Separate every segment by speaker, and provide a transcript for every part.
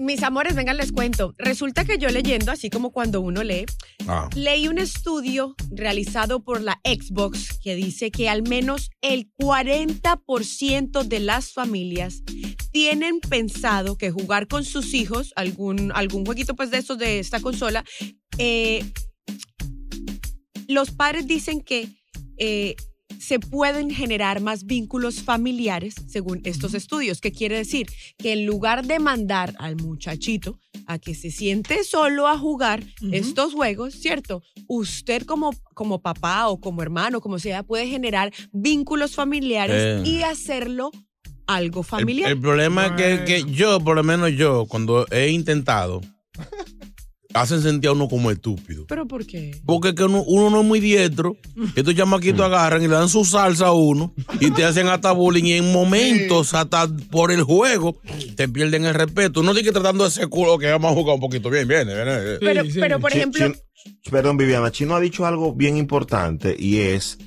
Speaker 1: Mis amores, vengan, les cuento. Resulta que yo leyendo, así como cuando uno lee,
Speaker 2: Ah.
Speaker 1: leí un estudio realizado por la Xbox que dice que al menos el 40% de las familias tienen pensado que jugar con sus hijos, algún, algún jueguito pues de estos de esta consola, eh, los padres dicen que eh, se pueden generar más vínculos familiares según estos estudios. ¿Qué quiere decir? Que en lugar de mandar al muchachito a que se siente solo a jugar estos juegos, ¿cierto? Usted como, como papá o como hermano, como sea, puede generar vínculos familiares
Speaker 3: Eh.
Speaker 1: y hacerlo algo familiar.
Speaker 3: el problema es que, que yo, por lo menos yo, cuando he intentado, hacen sentir a uno como estúpido.
Speaker 1: ¿Pero por qué?
Speaker 3: Porque que uno, uno no es muy diestro. Estos chamaquitos agarran y le dan su salsa a uno y te hacen hasta bullying. Y en momentos, hasta por el juego, te pierden el respeto. No digas que tratando de ser culo que vamos a jugar un poquito bien, bien. bien, bien.
Speaker 1: Pero, pero por ejemplo,
Speaker 2: perdón, Viviana, Chino ha dicho algo bien importante y es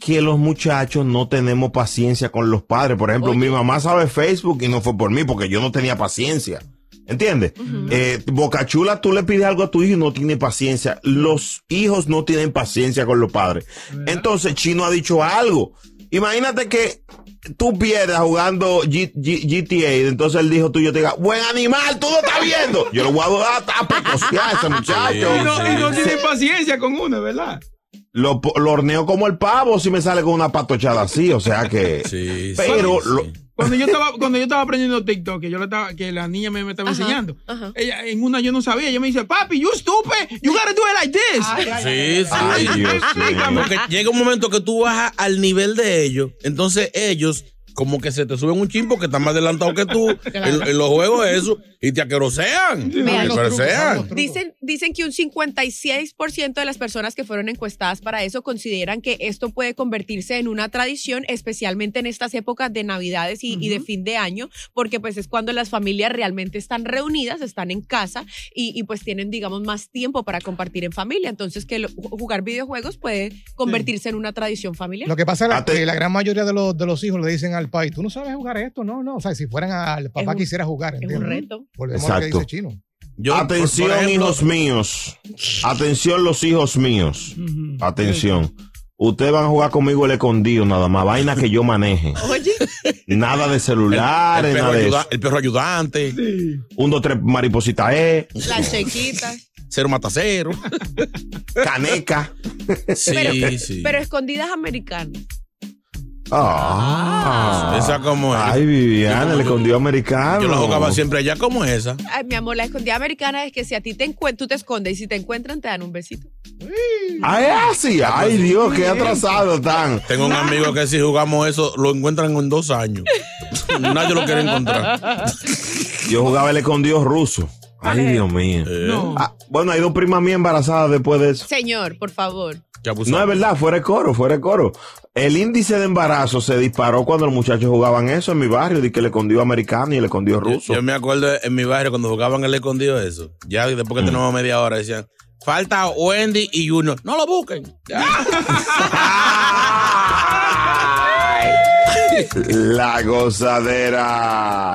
Speaker 2: que los muchachos no tenemos paciencia con los padres. Por ejemplo, mi mamá sabe Facebook y no fue por mí porque yo no tenía paciencia. ¿Entiendes? Eh, Boca Chula, tú le pides algo a tu hijo y no tiene paciencia. Los hijos no tienen paciencia con los padres. Entonces, Chino ha dicho algo. Imagínate que tú pierdas jugando G- G- GTA, entonces el hijo tuyo te diga, buen animal, tú lo estás viendo. Yo lo voy a dar a pecosear a ese muchacho.
Speaker 4: Y no, y no tiene paciencia con uno, ¿verdad?
Speaker 2: Lo, po- lo horneo como el pavo si me sale con una patochada así, o sea que...
Speaker 3: Sí, sí,
Speaker 2: pero
Speaker 3: sí.
Speaker 2: lo-
Speaker 4: Cuando yo estaba, cuando yo estaba aprendiendo TikTok, que yo le estaba, que la niña me, me estaba
Speaker 1: Ajá,
Speaker 4: enseñando.
Speaker 1: ajá.
Speaker 4: Ella, en una yo no sabía, ella me dice, papi, you stupid, you gotta do it like this.
Speaker 3: Sí, sí.
Speaker 2: Ay, Dios mío.
Speaker 4: Explícame.
Speaker 3: Porque llega un momento que tú bajas al nivel de ellos, entonces ellos como que se te suben un chimpo que están más adelantados que tú en, en los juegos eso y te aquerosean.
Speaker 1: Dicen, dicen que un 56% de las personas que fueron encuestadas para eso consideran que esto puede convertirse en una tradición, especialmente en estas épocas de Navidades y, y de fin de año, porque pues es cuando las familias realmente están reunidas, están en casa y, y, pues tienen, digamos, más tiempo para compartir en familia. Entonces que lo- jugar videojuegos puede convertirse en una tradición familiar.
Speaker 5: Lo que pasa es que la gran mayoría de los, de los hijos le dicen al país, tú no sabes jugar esto, no, no. O sea, si fueran al papá
Speaker 1: un-
Speaker 5: quisiera jugar,
Speaker 1: es un
Speaker 5: ¿entiendes?
Speaker 1: reto.
Speaker 5: Volvemos a lo que
Speaker 2: Exacto.
Speaker 5: dice Chino.
Speaker 3: Yo, por-
Speaker 2: Atención,
Speaker 3: por ejemplo,
Speaker 2: hijos míos. Atención, los hijos míos. Atención. Ustedes van a jugar conmigo el escondido, nada más. Vaina que yo maneje.
Speaker 1: Oye,
Speaker 2: Nada de
Speaker 3: El,
Speaker 2: celulares,
Speaker 3: el perro
Speaker 2: nada de eso.
Speaker 3: el perro ayudante,
Speaker 2: Un, dos, tres, mariposita E,
Speaker 1: las chiquitas.
Speaker 3: cero mata cero.
Speaker 2: caneca.
Speaker 3: Sí,
Speaker 1: Pero,
Speaker 3: sí.
Speaker 1: pero escondidas americanas.
Speaker 2: Ah.
Speaker 3: Esa como es.
Speaker 2: Ay, Viviana, le escondió americano.
Speaker 3: Yo la jugaba siempre allá como esa.
Speaker 1: Ay, mi amor, la escondida americana es que si a ti te encuentran, tú te escondes y si te encuentran, te dan un besito.
Speaker 2: Ay, así. Ay, Dios, qué atrasado están.
Speaker 3: Tengo un amigo que si jugamos eso, lo encuentran en dos años. Nadie lo quiere encontrar.
Speaker 2: Yo jugaba el escondido ruso. Ay, Dios mío.
Speaker 3: No.
Speaker 2: Ah, bueno, hay dos primas mías embarazadas después de eso.
Speaker 1: Señor, por favor.
Speaker 2: No es verdad, fuera de coro, fuera de coro. El índice de embarazo se disparó cuando los muchachos jugaban eso en mi barrio, de que el escondido americano y el escondido ruso.
Speaker 3: Yo me acuerdo en mi barrio cuando jugaban el escondido eso. Ya después que tenemos media hora decían, falta Wendy y Junior. No lo busquen.
Speaker 2: La gozadera.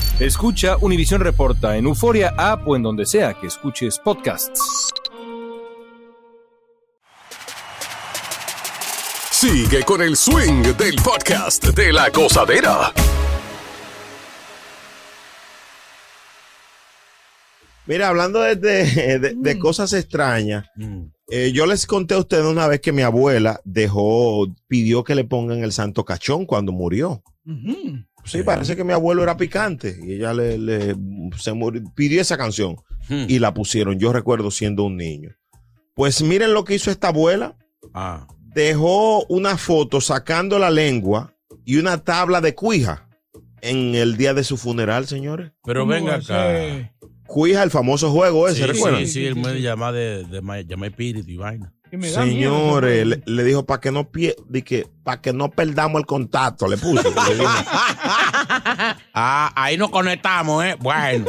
Speaker 6: Escucha Univisión Reporta en Euforia App o en donde sea que escuches podcasts.
Speaker 7: Sigue con el swing del podcast de la gozadera.
Speaker 2: Mira, hablando de, de- de- de cosas extrañas, eh, yo les conté a ustedes una vez que mi abuela dejó, pidió que le pongan el santo cachón cuando murió. Sí, parece que mi abuelo era picante y ella le, le- se murió- pidió esa canción y la pusieron. Yo recuerdo siendo un niño. Pues miren lo que hizo esta abuela.
Speaker 3: Ah.
Speaker 2: Dejó una foto sacando la lengua y una tabla de cuija en el día de su funeral, señores.
Speaker 3: Pero venga acá.
Speaker 2: Cuija, el famoso juego ese,
Speaker 3: Sí,
Speaker 2: ¿recuerdan?
Speaker 3: sí, sí, él me llama de, de, ma- llama espíritu y vaina.
Speaker 2: Señores, le, le dijo para que no pie, di que para que no perdamos el contacto, le puso. Le
Speaker 3: Ah, ahí nos conectamos, ¿eh? Bueno.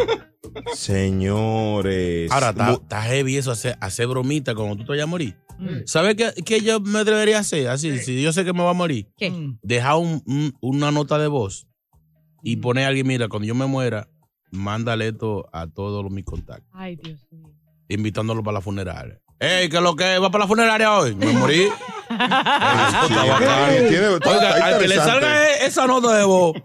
Speaker 2: Señores.
Speaker 3: Ahora, está, heavy eso, hacer, hacer bromita cuando tú te vayas a morir. ¿Sabes qué, qué yo me debería hacer? Así, si yo sé que me va a morir.
Speaker 1: ¿Qué?
Speaker 3: Dejar un- un- una nota de voz y poner a alguien, mira, cuando yo me muera, mándale esto a todos mis contactos,
Speaker 1: Ay, Dios mío.
Speaker 3: invitándolo para la funeraria. ¡Ey, que lo que va para la funeraria hoy! Me morí. Eso está bacano.
Speaker 2: Sí, tiene- está-
Speaker 3: Oiga,
Speaker 2: está
Speaker 3: al que le
Speaker 2: interesante.
Speaker 3: salga e- esa nota de voz,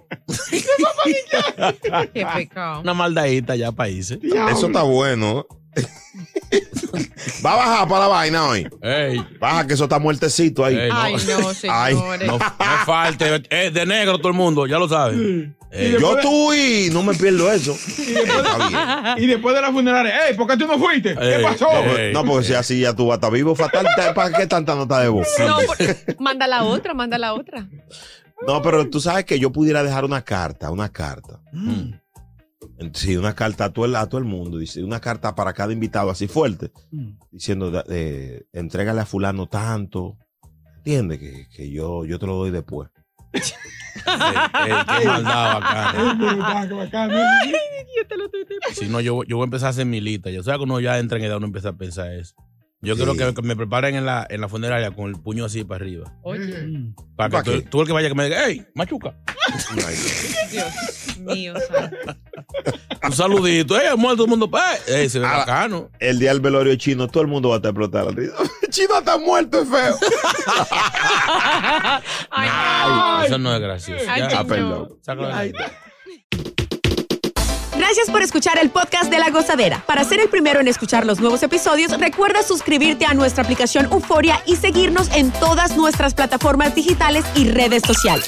Speaker 1: Qué pecado.
Speaker 3: una maldadita ya países.
Speaker 2: Eso está bueno. Va a bajar para la vaina hoy.
Speaker 3: Ey,
Speaker 2: Baja que eso está muertecito ahí.
Speaker 3: Ey, no.
Speaker 1: Ay, no,
Speaker 2: Ay,
Speaker 1: señores.
Speaker 3: no, no falte. Es de negro todo el mundo, ya lo saben. Eh,
Speaker 2: Yo estoy, no me pierdo eso.
Speaker 4: Y después de la funeraria, ¡ey, ¿por qué tú no fuiste? ¿Qué pasó?
Speaker 3: ey.
Speaker 2: No, porque si así ya tú vas a estar vivo fatal, ¿para qué tanta nota de voz?
Speaker 1: No, por- manda la otra, manda la otra.
Speaker 2: No, pero tú sabes que yo pudiera dejar una carta, una carta.
Speaker 3: Mm.
Speaker 2: Sí, una carta a todo el, a todo el mundo. Dice, una carta para cada invitado así fuerte. Diciendo, da- eh, entrégale a fulano tanto. ¿Entiendes? Que, que yo, yo te lo doy después.
Speaker 3: ey, ey, qué maldad bacana. Si no, yo, yo voy a empezar a hacer mi lista. Yo sé que uno ya entra en edad, uno empieza a pensar eso. Yo
Speaker 2: Sí.
Speaker 3: quiero que, me preparen en la, en la funeraria con el puño así para arriba.
Speaker 1: Oye.
Speaker 3: Para
Speaker 2: ¿Para
Speaker 3: que
Speaker 2: qué?
Speaker 3: tú, tú el que vaya que me diga, ¡Ey, machuca!
Speaker 1: Dios mío.
Speaker 3: Un saludito. ¡Eh, muerto todo el mundo! ¡Eh, ese es
Speaker 2: Ah,
Speaker 3: bacano!
Speaker 2: El día del velorio chino, todo el mundo va a estar explotando. Chino está muerto, es feo.
Speaker 1: Ay,
Speaker 3: Ay,
Speaker 1: no.
Speaker 3: eso no es gracioso.
Speaker 1: Ay.
Speaker 2: Ah, perdón.
Speaker 3: Sácalo de ahí.
Speaker 1: Gracias por escuchar el podcast de La Gozadera. Para ser el primero en escuchar los nuevos episodios, recuerda suscribirte a nuestra aplicación Euforia y seguirnos en todas nuestras plataformas digitales y redes sociales.